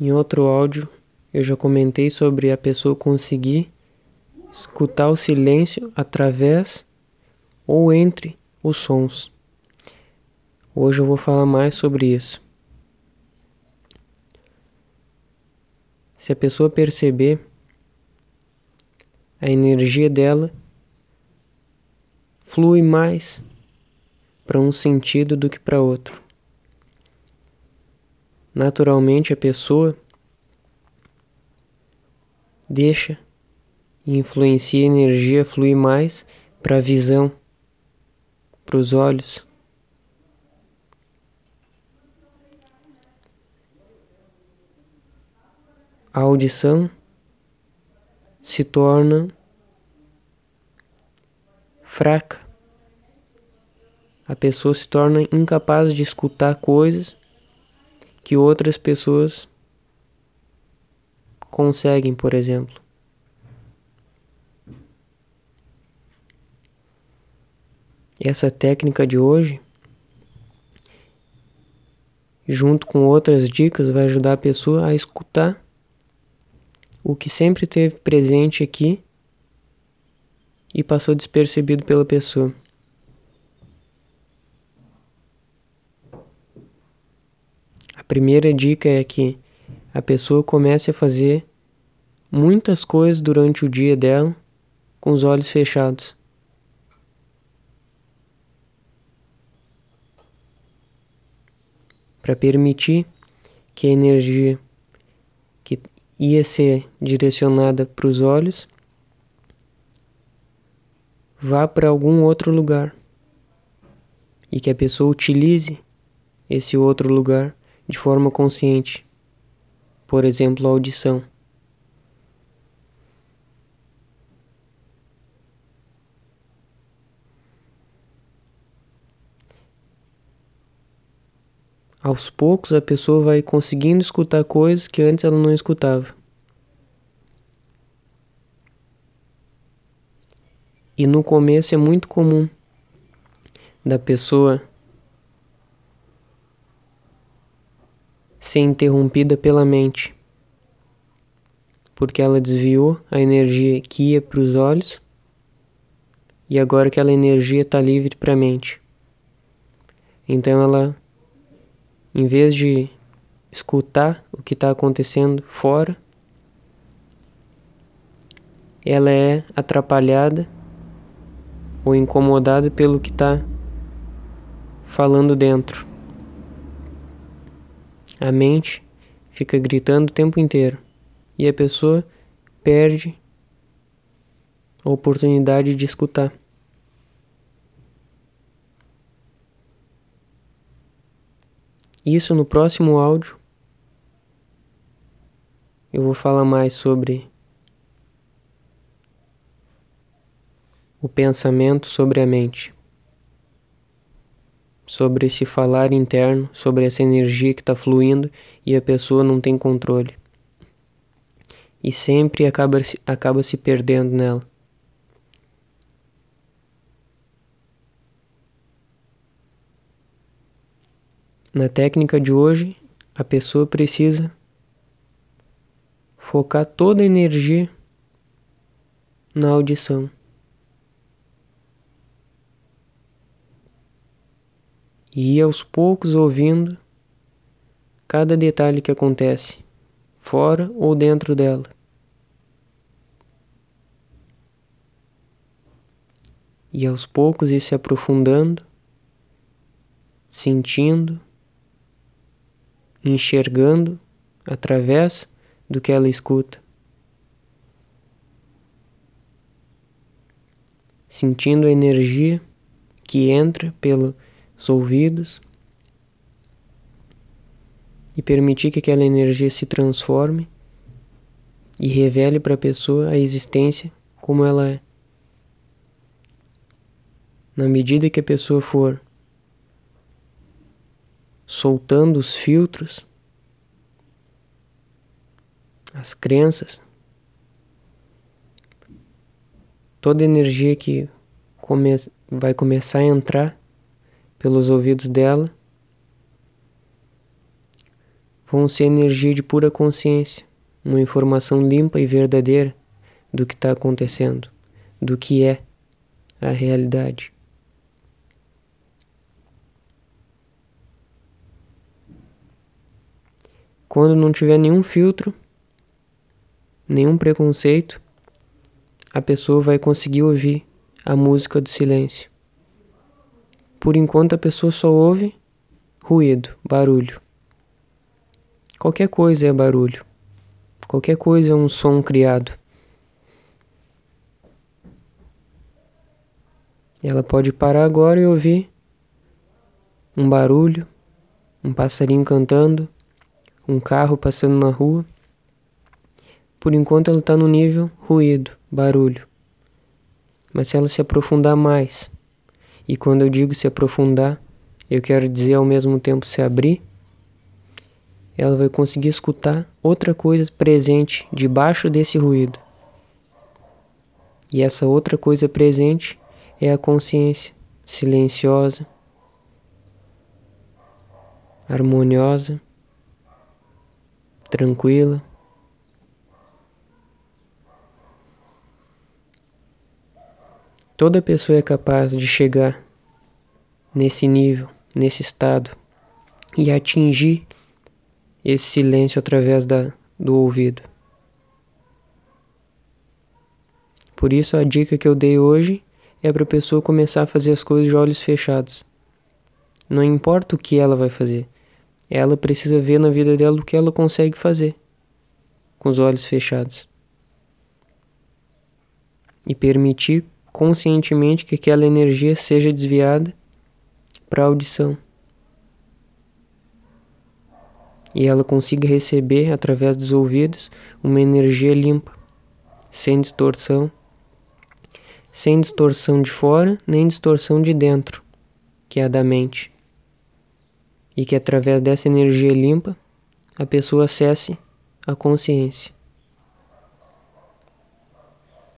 Em outro áudio, eu já comentei sobre a pessoa conseguir escutar o silêncio através ou entre os sons. Hoje eu vou falar mais sobre isso. Se a pessoa perceber a energia dela flui mais para um sentido do que para outro. Naturalmente a pessoa deixa e influencia a energia fluir mais para a visão, para os olhos. A audição se torna fraca. A pessoa se torna incapaz de escutar coisas que outras pessoas conseguem, por exemplo. Essa técnica de hoje, junto com outras dicas, vai ajudar a pessoa a escutar o que sempre teve presente aqui e passou despercebido pela pessoa. Primeira dica é que a pessoa comece a fazer muitas coisas durante o dia dela com os olhos fechados. Para permitir que a energia que ia ser direcionada para os olhos vá para algum outro lugar e que a pessoa utilize esse outro lugar de forma consciente, por exemplo, a audição. Aos poucos a pessoa vai conseguindo escutar coisas que antes ela não escutava. E no começo é muito comum da pessoa ser interrompida pela mente, porque ela desviou a energia que ia para os olhos e agora aquela energia está livre para a mente. Então ela, em vez de escutar o que está acontecendo fora, ela é atrapalhada ou incomodado pelo que está falando dentro. A mente fica gritando o tempo inteiro. E a pessoa perde a oportunidade de escutar. Isso no próximo áudio. Eu vou falar mais sobre o pensamento sobre a mente, sobre esse falar interno, sobre essa energia que está fluindo e a pessoa não tem controle. E sempre acaba, acaba se perdendo nela. Na técnica de hoje, a pessoa precisa focar toda a energia na audição. E aos poucos ouvindo cada detalhe que acontece, fora ou dentro dela. E aos poucos ir se aprofundando, sentindo, enxergando através do que ela escuta. Sentindo a energia que entra pelo os ouvidos e permitir que aquela energia se transforme e revele para a pessoa a existência como ela é. Na medida que a pessoa for soltando os filtros, as crenças, toda energia que come vai começar a entrar pelos ouvidos dela, vão ser energia de pura consciência, uma informação limpa e verdadeira do que está acontecendo, do que é a realidade. Quando não tiver nenhum filtro, nenhum preconceito, a pessoa vai conseguir ouvir a música do silêncio. Por enquanto a pessoa só ouve ruído, barulho. Qualquer coisa é barulho. Qualquer coisa é um som criado. Ela pode parar agora e ouvir um barulho, um passarinho cantando, um carro passando na rua. Por enquanto ela está no nível ruído, barulho. Mas se ela se aprofundar mais, e quando eu digo se aprofundar, eu quero dizer ao mesmo tempo se abrir, ela vai conseguir escutar outra coisa presente debaixo desse ruído. E essa outra coisa presente é a consciência silenciosa, harmoniosa tranquila. Toda pessoa é capaz de chegar nesse nível, nesse estado e atingir esse silêncio através da, do ouvido. Por isso, a dica que eu dei hoje é para a pessoa começar a fazer as coisas de olhos fechados. Não importa o que ela vai fazer, ela precisa ver na vida dela o que ela consegue fazer com os olhos fechados. E permitir conscientemente que aquela energia seja desviada para a audição. E ela consiga receber através dos ouvidos uma energia limpa, sem distorção, sem distorção de fora nem distorção de dentro, que é a da mente e que através dessa energia limpa a pessoa acesse a consciência.